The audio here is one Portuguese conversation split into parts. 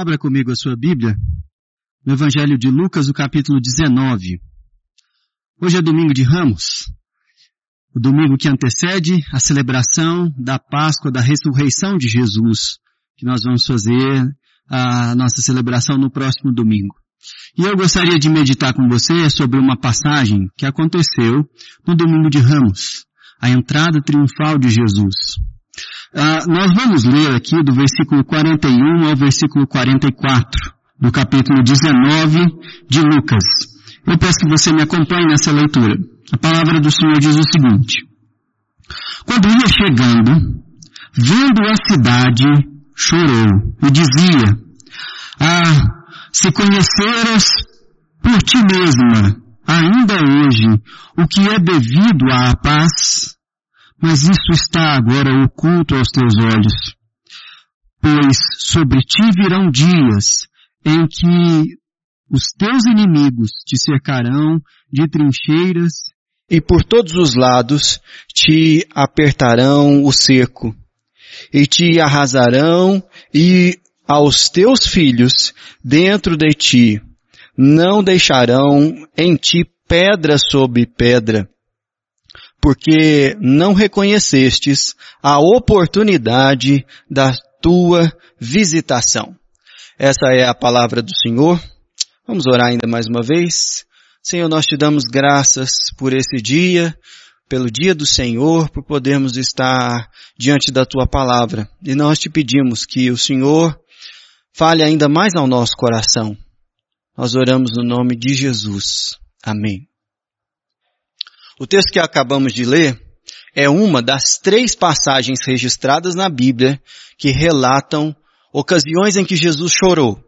Abra comigo a sua Bíblia, no Evangelho de Lucas, o capítulo 19. Hoje é domingo de Ramos, o domingo que antecede a celebração da Páscoa, da ressurreição de Jesus, que nós vamos fazer a nossa celebração no próximo domingo. E eu gostaria de meditar com você sobre uma passagem que aconteceu no domingo de Ramos, a entrada triunfal de Jesus. Uh, nós vamos ler aqui do versículo 41 ao versículo 44, do capítulo 19 de Lucas. Eu peço que você me acompanhe nessa leitura. A palavra do Senhor diz o seguinte. Quando ia chegando, vendo a cidade, chorou e dizia, Ah, se conheceras por ti mesma, ainda hoje, o que é devido à paz, mas isso está agora oculto aos teus olhos. Pois sobre ti virão dias em que os teus inimigos te cercarão de trincheiras e por todos os lados te apertarão o cerco e te arrasarão e aos teus filhos dentro de ti não deixarão em ti pedra sobre pedra porque não reconhecestes a oportunidade da tua visitação. Essa é a palavra do Senhor. Vamos orar ainda mais uma vez. Senhor, nós te damos graças por esse dia, pelo dia do Senhor, por podermos estar diante da tua palavra. E nós te pedimos que o Senhor fale ainda mais ao nosso coração. Nós oramos no nome de Jesus. Amém. O texto que acabamos de ler é uma das três passagens registradas na Bíblia que relatam ocasiões em que Jesus chorou.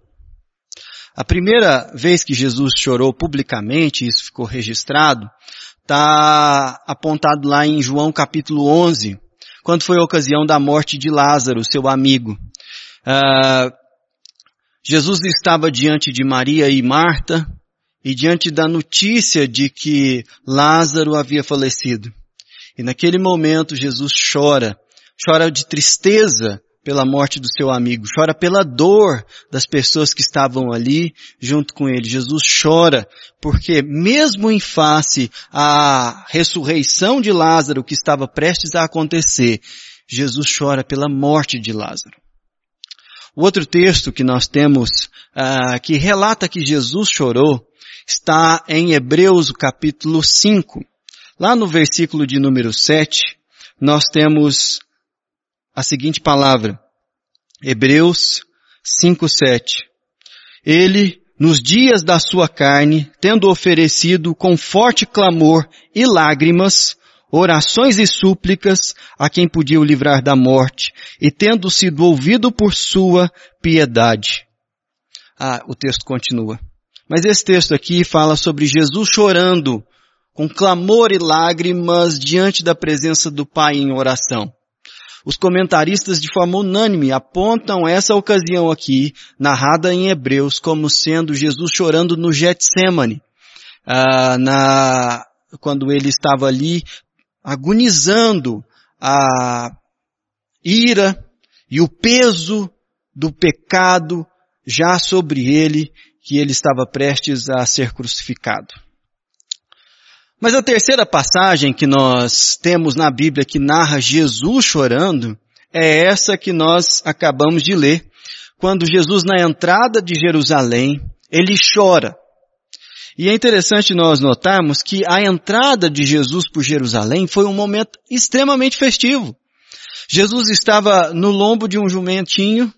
A primeira vez que Jesus chorou publicamente, isso ficou registrado, está apontado lá em João capítulo 11, quando foi a ocasião da morte de Lázaro, seu amigo. Uh, Jesus estava diante de Maria e Marta, e diante da notícia de que Lázaro havia falecido. E naquele momento Jesus chora, chora de tristeza pela morte do seu amigo, chora pela dor das pessoas que estavam ali junto com ele. Jesus chora porque mesmo em face à ressurreição de Lázaro que estava prestes a acontecer, Jesus chora pela morte de Lázaro. O outro texto que nós temos, uh, que relata que Jesus chorou, está em Hebreus capítulo 5. Lá no versículo de número 7, nós temos a seguinte palavra. Hebreus 5, 7. Ele, nos dias da sua carne, tendo oferecido com forte clamor e lágrimas, orações e súplicas a quem podia o livrar da morte, e tendo sido ouvido por sua piedade. Ah, o texto continua. Mas esse texto aqui fala sobre Jesus chorando com clamor e lágrimas diante da presença do Pai em oração. Os comentaristas de forma unânime apontam essa ocasião aqui, narrada em Hebreus, como sendo Jesus chorando no Getsemane, ah, na, quando ele estava ali agonizando a ira e o peso do pecado já sobre ele que ele estava prestes a ser crucificado. Mas a terceira passagem que nós temos na Bíblia que narra Jesus chorando é essa que nós acabamos de ler, quando Jesus na entrada de Jerusalém, ele chora. E é interessante nós notarmos que a entrada de Jesus por Jerusalém foi um momento extremamente festivo. Jesus estava no lombo de um jumentinho,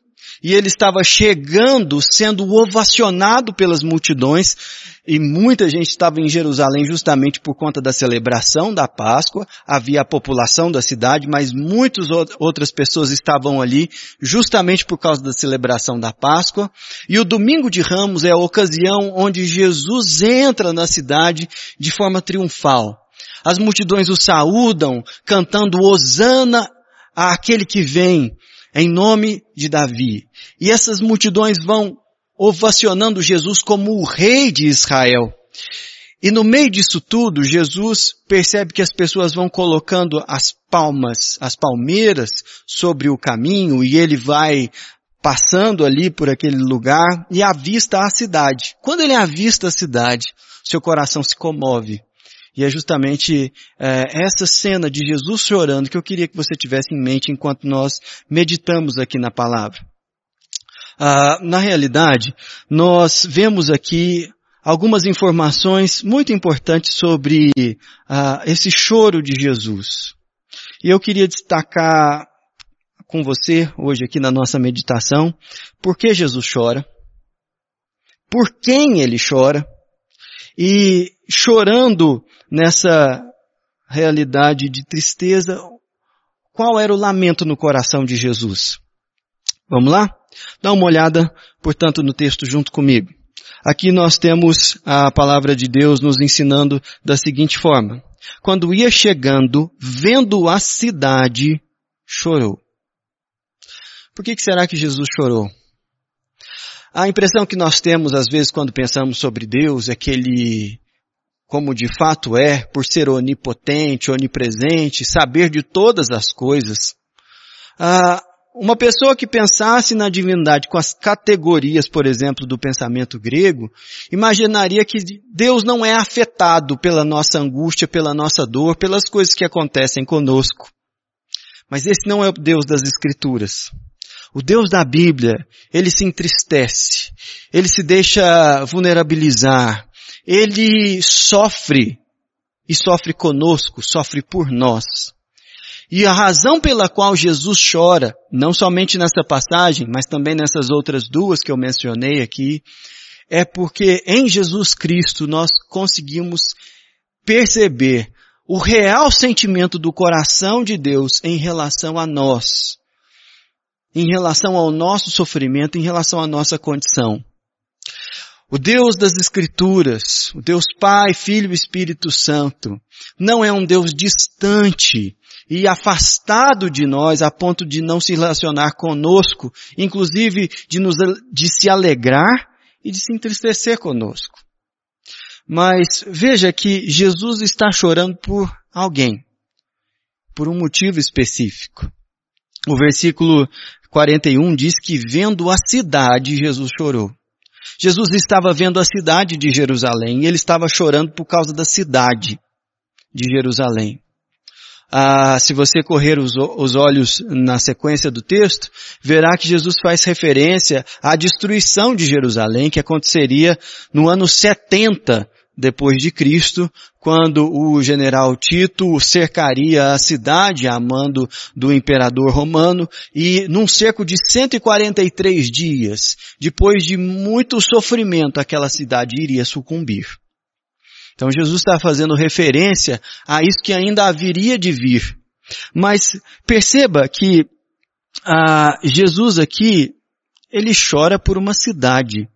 e ele estava chegando, sendo ovacionado pelas multidões, e muita gente estava em Jerusalém justamente por conta da celebração da Páscoa, havia a população da cidade, mas muitas outras pessoas estavam ali justamente por causa da celebração da Páscoa, e o domingo de Ramos é a ocasião onde Jesus entra na cidade de forma triunfal. As multidões o saúdam, cantando Hosana àquele que vem, em nome de Davi. E essas multidões vão ovacionando Jesus como o rei de Israel. E no meio disso tudo, Jesus percebe que as pessoas vão colocando as palmas, as palmeiras sobre o caminho e ele vai passando ali por aquele lugar e avista a cidade. Quando ele avista a cidade, seu coração se comove. E é justamente é, essa cena de Jesus chorando que eu queria que você tivesse em mente enquanto nós meditamos aqui na palavra. Ah, na realidade, nós vemos aqui algumas informações muito importantes sobre ah, esse choro de Jesus. E eu queria destacar com você hoje aqui na nossa meditação por que Jesus chora, por quem ele chora e chorando nessa realidade de tristeza, qual era o lamento no coração de Jesus? Vamos lá? Dá uma olhada, portanto, no texto junto comigo. Aqui nós temos a palavra de Deus nos ensinando da seguinte forma. Quando ia chegando, vendo a cidade, chorou. Por que, que será que Jesus chorou? A impressão que nós temos às vezes quando pensamos sobre Deus é que Ele, como de fato é, por ser onipotente, onipresente, saber de todas as coisas, ah, uma pessoa que pensasse na divindade com as categorias, por exemplo, do pensamento grego, imaginaria que Deus não é afetado pela nossa angústia, pela nossa dor, pelas coisas que acontecem conosco. Mas esse não é o Deus das Escrituras. O Deus da Bíblia, ele se entristece, ele se deixa vulnerabilizar, ele sofre e sofre conosco, sofre por nós. E a razão pela qual Jesus chora, não somente nessa passagem, mas também nessas outras duas que eu mencionei aqui, é porque em Jesus Cristo nós conseguimos perceber o real sentimento do coração de Deus em relação a nós, em relação ao nosso sofrimento, em relação à nossa condição. O Deus das Escrituras, o Deus Pai, Filho e Espírito Santo, não é um Deus distante, e afastado de nós a ponto de não se relacionar conosco, inclusive de, nos, de se alegrar e de se entristecer conosco. Mas veja que Jesus está chorando por alguém, por um motivo específico. O versículo 41 diz que vendo a cidade, Jesus chorou. Jesus estava vendo a cidade de Jerusalém e ele estava chorando por causa da cidade de Jerusalém. Ah, se você correr os, os olhos na sequência do texto, verá que Jesus faz referência à destruição de Jerusalém que aconteceria no ano 70 depois de Cristo, quando o general Tito cercaria a cidade a mando do imperador romano e num cerco de 143 dias, depois de muito sofrimento, aquela cidade iria sucumbir. Então Jesus está fazendo referência a isso que ainda haveria de vir. Mas perceba que ah, Jesus aqui, ele chora por uma cidade.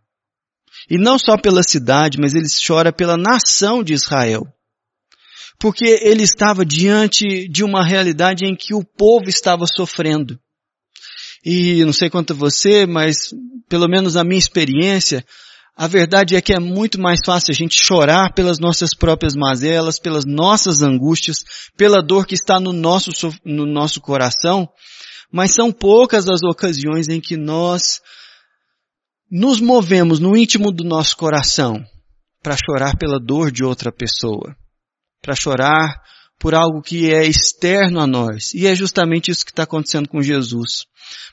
E não só pela cidade, mas ele chora pela nação de Israel. Porque ele estava diante de uma realidade em que o povo estava sofrendo. E não sei quanto a você, mas pelo menos a minha experiência, a verdade é que é muito mais fácil a gente chorar pelas nossas próprias mazelas, pelas nossas angústias, pela dor que está no nosso, no nosso coração, mas são poucas as ocasiões em que nós nos movemos no íntimo do nosso coração para chorar pela dor de outra pessoa, para chorar por algo que é externo a nós. E é justamente isso que está acontecendo com Jesus.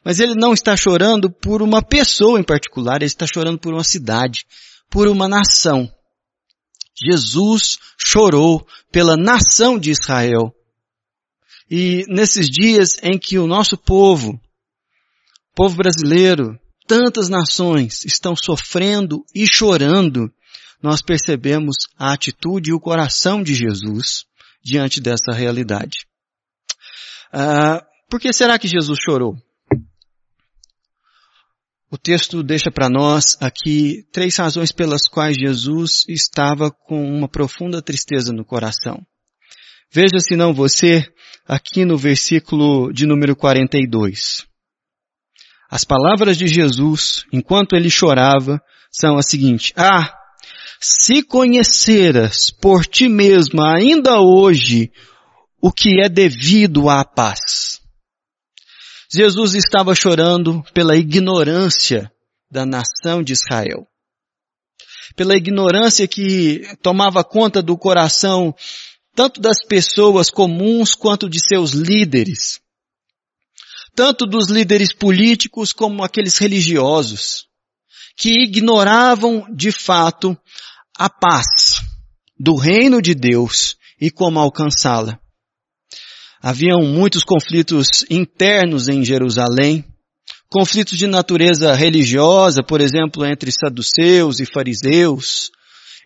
Mas ele não está chorando por uma pessoa em particular, ele está chorando por uma cidade, por uma nação. Jesus chorou pela nação de Israel. E nesses dias em que o nosso povo, povo brasileiro, tantas nações estão sofrendo e chorando, nós percebemos a atitude e o coração de Jesus diante dessa realidade. Ah, por que será que Jesus chorou? O texto deixa para nós aqui três razões pelas quais Jesus estava com uma profunda tristeza no coração. Veja se não você aqui no versículo de número 42. As palavras de Jesus, enquanto ele chorava, são as seguintes: Ah, se conheceras por ti mesma ainda hoje o que é devido à paz. Jesus estava chorando pela ignorância da nação de Israel. Pela ignorância que tomava conta do coração tanto das pessoas comuns quanto de seus líderes. Tanto dos líderes políticos como aqueles religiosos, que ignoravam de fato a paz do reino de Deus e como alcançá-la. Haviam muitos conflitos internos em Jerusalém, conflitos de natureza religiosa, por exemplo, entre saduceus e fariseus,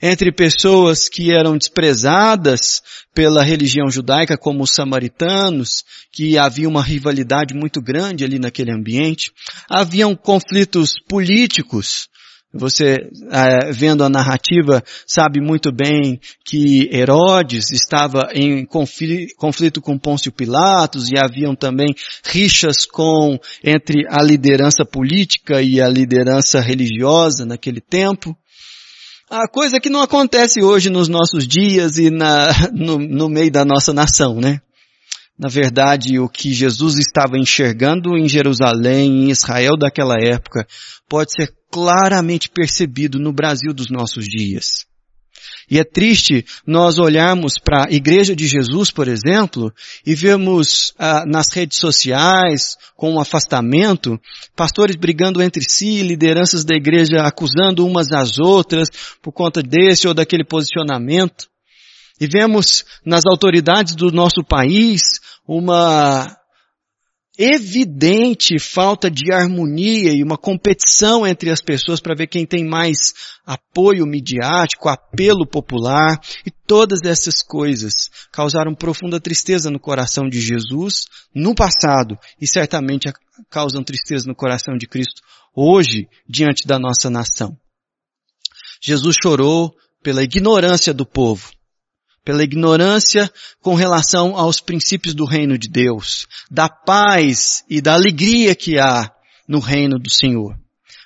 entre pessoas que eram desprezadas pela religião judaica, como os samaritanos, que havia uma rivalidade muito grande ali naquele ambiente. Haviam conflitos políticos, você, é, vendo a narrativa, sabe muito bem que Herodes estava em conflito com Pôncio Pilatos e haviam também rixas com, entre a liderança política e a liderança religiosa naquele tempo. A coisa que não acontece hoje nos nossos dias e na, no, no meio da nossa nação, né? Na verdade, o que Jesus estava enxergando em Jerusalém, em Israel daquela época, pode ser claramente percebido no Brasil dos nossos dias. E é triste nós olharmos para a Igreja de Jesus, por exemplo, e vermos ah, nas redes sociais, com um afastamento, pastores brigando entre si, lideranças da igreja acusando umas às outras por conta desse ou daquele posicionamento. E vemos nas autoridades do nosso país uma evidente falta de harmonia e uma competição entre as pessoas para ver quem tem mais apoio midiático, apelo popular e todas essas coisas causaram profunda tristeza no coração de Jesus no passado e certamente causam tristeza no coração de Cristo hoje diante da nossa nação. Jesus chorou pela ignorância do povo pela ignorância com relação aos princípios do reino de Deus, da paz e da alegria que há no reino do Senhor.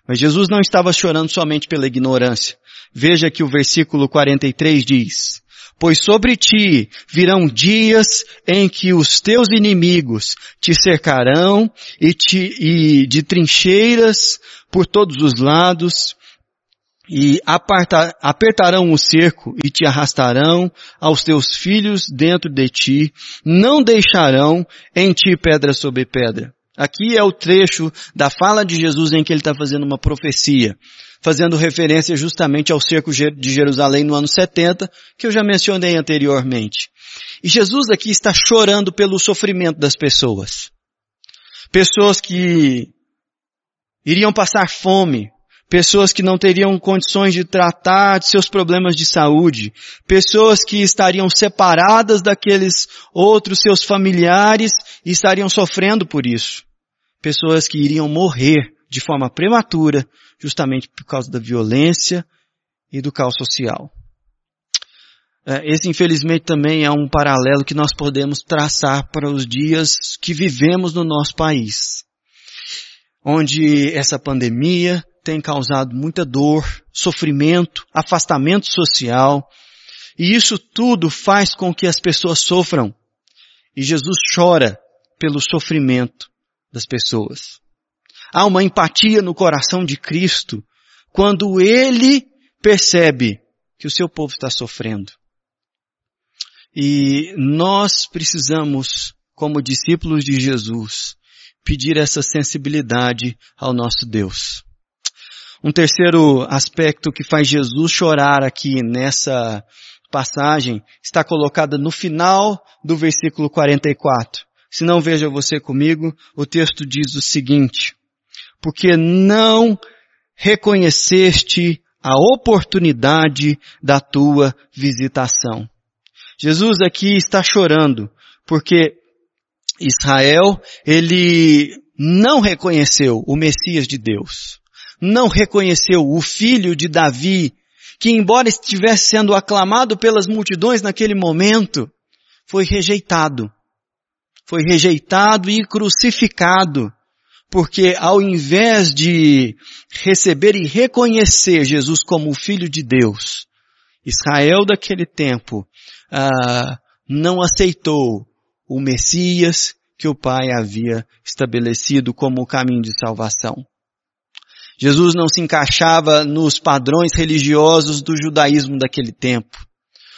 Mas Jesus não estava chorando somente pela ignorância. Veja que o versículo 43 diz, Pois sobre ti virão dias em que os teus inimigos te cercarão e, te, e de trincheiras por todos os lados e apertarão o cerco e te arrastarão aos teus filhos dentro de ti, não deixarão em ti pedra sobre pedra. Aqui é o trecho da fala de Jesus em que ele está fazendo uma profecia, fazendo referência justamente ao cerco de Jerusalém no ano 70, que eu já mencionei anteriormente. E Jesus aqui está chorando pelo sofrimento das pessoas. Pessoas que iriam passar fome, pessoas que não teriam condições de tratar de seus problemas de saúde, pessoas que estariam separadas daqueles outros seus familiares e estariam sofrendo por isso, pessoas que iriam morrer de forma prematura, justamente por causa da violência e do caos social. É, esse infelizmente também é um paralelo que nós podemos traçar para os dias que vivemos no nosso país, onde essa pandemia tem causado muita dor, sofrimento, afastamento social, e isso tudo faz com que as pessoas sofram. E Jesus chora pelo sofrimento das pessoas. Há uma empatia no coração de Cristo quando ele percebe que o seu povo está sofrendo. E nós precisamos, como discípulos de Jesus, pedir essa sensibilidade ao nosso Deus. Um terceiro aspecto que faz Jesus chorar aqui nessa passagem está colocada no final do versículo 44. Se não veja você comigo, o texto diz o seguinte, porque não reconheceste a oportunidade da tua visitação. Jesus aqui está chorando, porque Israel, ele não reconheceu o Messias de Deus não reconheceu o filho de Davi, que embora estivesse sendo aclamado pelas multidões naquele momento, foi rejeitado. Foi rejeitado e crucificado, porque ao invés de receber e reconhecer Jesus como o filho de Deus, Israel daquele tempo ah, não aceitou o Messias que o Pai havia estabelecido como o caminho de salvação. Jesus não se encaixava nos padrões religiosos do judaísmo daquele tempo.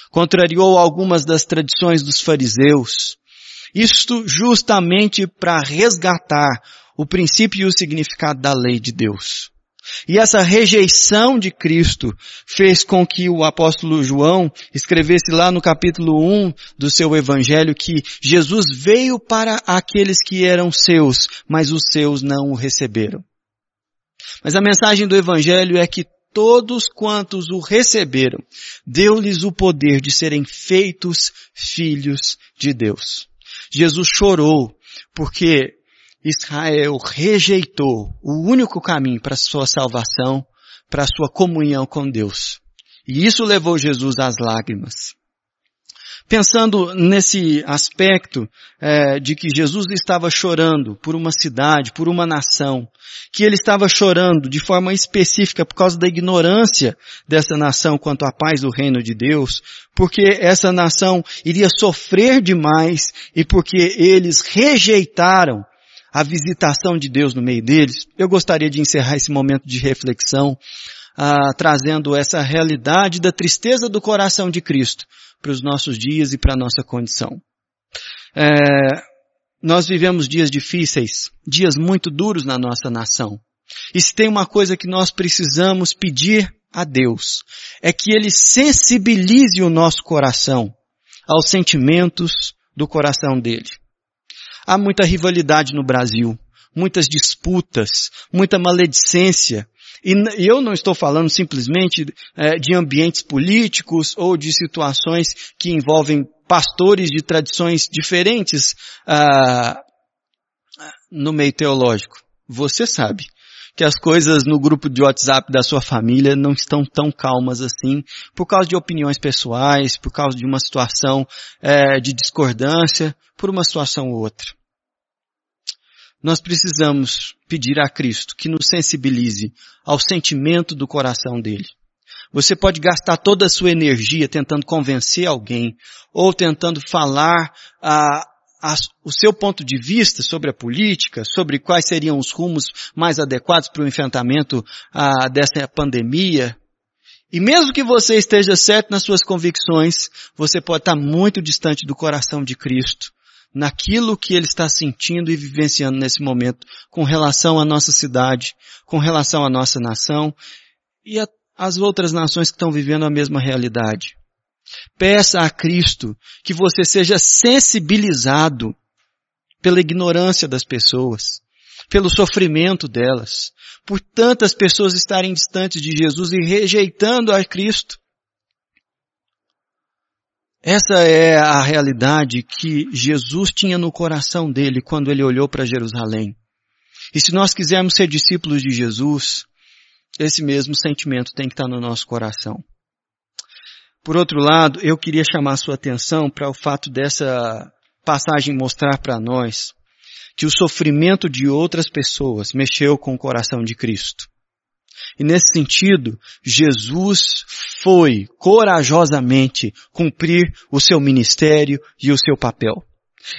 Contrariou algumas das tradições dos fariseus. Isto justamente para resgatar o princípio e o significado da lei de Deus. E essa rejeição de Cristo fez com que o apóstolo João escrevesse lá no capítulo 1 do seu evangelho que Jesus veio para aqueles que eram seus, mas os seus não o receberam. Mas a mensagem do evangelho é que todos quantos o receberam, deu-lhes o poder de serem feitos filhos de Deus. Jesus chorou porque Israel rejeitou o único caminho para sua salvação, para sua comunhão com Deus. E isso levou Jesus às lágrimas. Pensando nesse aspecto é, de que Jesus estava chorando por uma cidade, por uma nação, que ele estava chorando de forma específica por causa da ignorância dessa nação quanto à paz do reino de Deus, porque essa nação iria sofrer demais e porque eles rejeitaram a visitação de Deus no meio deles, eu gostaria de encerrar esse momento de reflexão ah, trazendo essa realidade da tristeza do coração de Cristo para os nossos dias e para a nossa condição. É, nós vivemos dias difíceis, dias muito duros na nossa nação. E se tem uma coisa que nós precisamos pedir a Deus, é que Ele sensibilize o nosso coração aos sentimentos do coração dele. Há muita rivalidade no Brasil, muitas disputas, muita maledicência. E eu não estou falando simplesmente é, de ambientes políticos ou de situações que envolvem pastores de tradições diferentes ah, no meio teológico. Você sabe que as coisas no grupo de WhatsApp da sua família não estão tão calmas assim, por causa de opiniões pessoais, por causa de uma situação é, de discordância, por uma situação ou outra. Nós precisamos pedir a Cristo que nos sensibilize ao sentimento do coração dele. Você pode gastar toda a sua energia tentando convencer alguém ou tentando falar a, a, o seu ponto de vista sobre a política, sobre quais seriam os rumos mais adequados para o enfrentamento a, dessa pandemia. E mesmo que você esteja certo nas suas convicções, você pode estar muito distante do coração de Cristo naquilo que ele está sentindo e vivenciando nesse momento com relação à nossa cidade, com relação à nossa nação e às outras nações que estão vivendo a mesma realidade. Peça a Cristo que você seja sensibilizado pela ignorância das pessoas, pelo sofrimento delas, por tantas pessoas estarem distantes de Jesus e rejeitando a Cristo. Essa é a realidade que Jesus tinha no coração dele quando ele olhou para Jerusalém. E se nós quisermos ser discípulos de Jesus, esse mesmo sentimento tem que estar no nosso coração. Por outro lado, eu queria chamar sua atenção para o fato dessa passagem mostrar para nós que o sofrimento de outras pessoas mexeu com o coração de Cristo. E nesse sentido, Jesus foi corajosamente cumprir o seu ministério e o seu papel.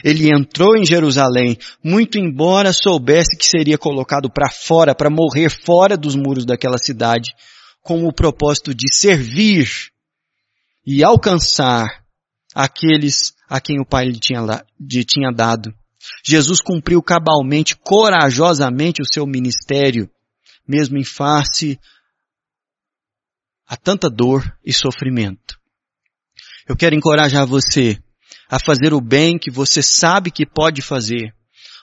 Ele entrou em Jerusalém, muito embora soubesse que seria colocado para fora, para morrer fora dos muros daquela cidade, com o propósito de servir e alcançar aqueles a quem o Pai lhe tinha, lhe tinha dado. Jesus cumpriu cabalmente, corajosamente o seu ministério mesmo em face a tanta dor e sofrimento. Eu quero encorajar você a fazer o bem que você sabe que pode fazer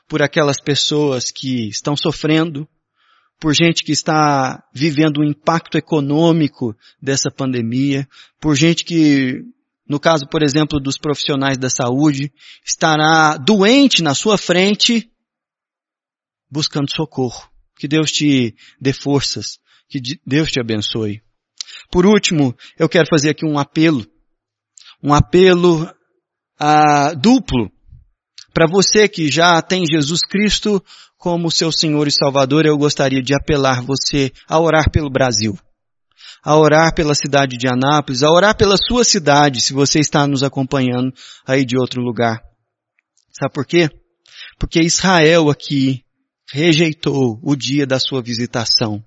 por aquelas pessoas que estão sofrendo, por gente que está vivendo o impacto econômico dessa pandemia, por gente que, no caso, por exemplo, dos profissionais da saúde, estará doente na sua frente buscando socorro. Que Deus te dê forças. Que Deus te abençoe. Por último, eu quero fazer aqui um apelo. Um apelo ah, duplo. Para você que já tem Jesus Cristo como seu Senhor e Salvador, eu gostaria de apelar você a orar pelo Brasil. A orar pela cidade de Anápolis, a orar pela sua cidade, se você está nos acompanhando aí de outro lugar. Sabe por quê? porque Israel aqui rejeitou o dia da sua visitação.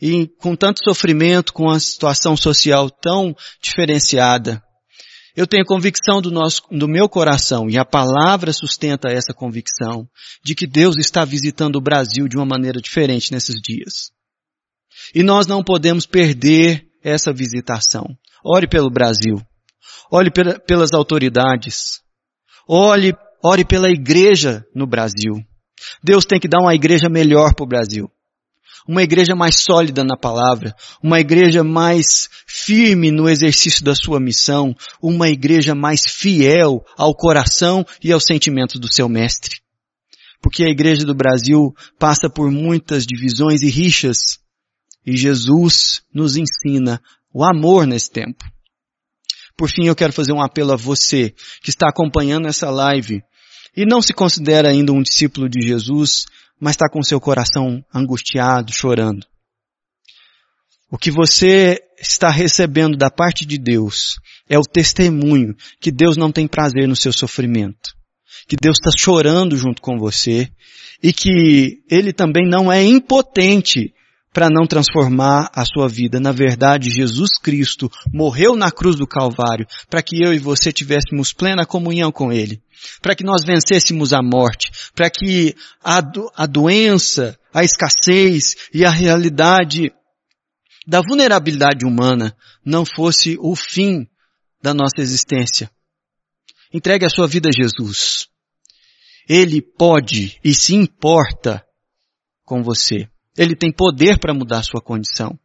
E com tanto sofrimento, com a situação social tão diferenciada, eu tenho convicção do, nosso, do meu coração, e a palavra sustenta essa convicção, de que Deus está visitando o Brasil de uma maneira diferente nesses dias. E nós não podemos perder essa visitação. Ore pelo Brasil. Ore pelas autoridades. Ore, ore pela igreja no Brasil. Deus tem que dar uma igreja melhor para o Brasil. Uma igreja mais sólida na palavra, uma igreja mais firme no exercício da sua missão, uma igreja mais fiel ao coração e aos sentimentos do seu mestre. Porque a igreja do Brasil passa por muitas divisões e rixas, e Jesus nos ensina o amor nesse tempo. Por fim, eu quero fazer um apelo a você que está acompanhando essa live e não se considera ainda um discípulo de Jesus, mas está com seu coração angustiado, chorando. O que você está recebendo da parte de Deus é o testemunho que Deus não tem prazer no seu sofrimento, que Deus está chorando junto com você e que Ele também não é impotente para não transformar a sua vida. Na verdade, Jesus Cristo morreu na cruz do Calvário para que eu e você tivéssemos plena comunhão com Ele, para que nós vencêssemos a morte, para que a, do, a doença, a escassez e a realidade da vulnerabilidade humana não fosse o fim da nossa existência. Entregue a sua vida a Jesus. Ele pode e se importa com você. Ele tem poder para mudar sua condição.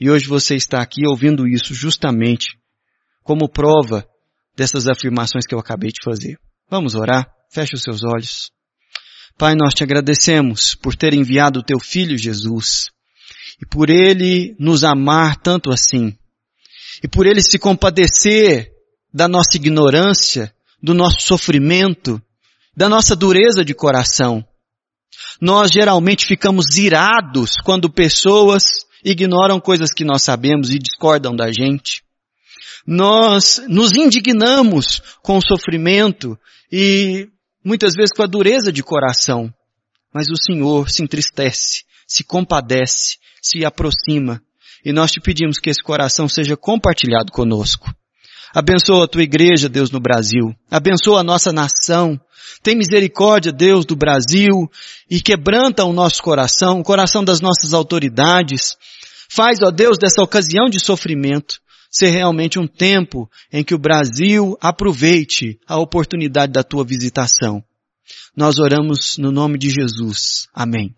E hoje você está aqui ouvindo isso justamente como prova dessas afirmações que eu acabei de fazer. Vamos orar? Feche os seus olhos. Pai, nós te agradecemos por ter enviado o teu filho Jesus e por ele nos amar tanto assim e por ele se compadecer da nossa ignorância, do nosso sofrimento, da nossa dureza de coração nós geralmente ficamos irados quando pessoas ignoram coisas que nós sabemos e discordam da gente. Nós nos indignamos com o sofrimento e muitas vezes com a dureza de coração. Mas o Senhor se entristece, se compadece, se aproxima. E nós te pedimos que esse coração seja compartilhado conosco. Abençoa a tua igreja, Deus, no Brasil. Abençoa a nossa nação. Tem misericórdia, Deus, do Brasil e quebranta o nosso coração, o coração das nossas autoridades. Faz, ó Deus, dessa ocasião de sofrimento ser realmente um tempo em que o Brasil aproveite a oportunidade da tua visitação. Nós oramos no nome de Jesus. Amém.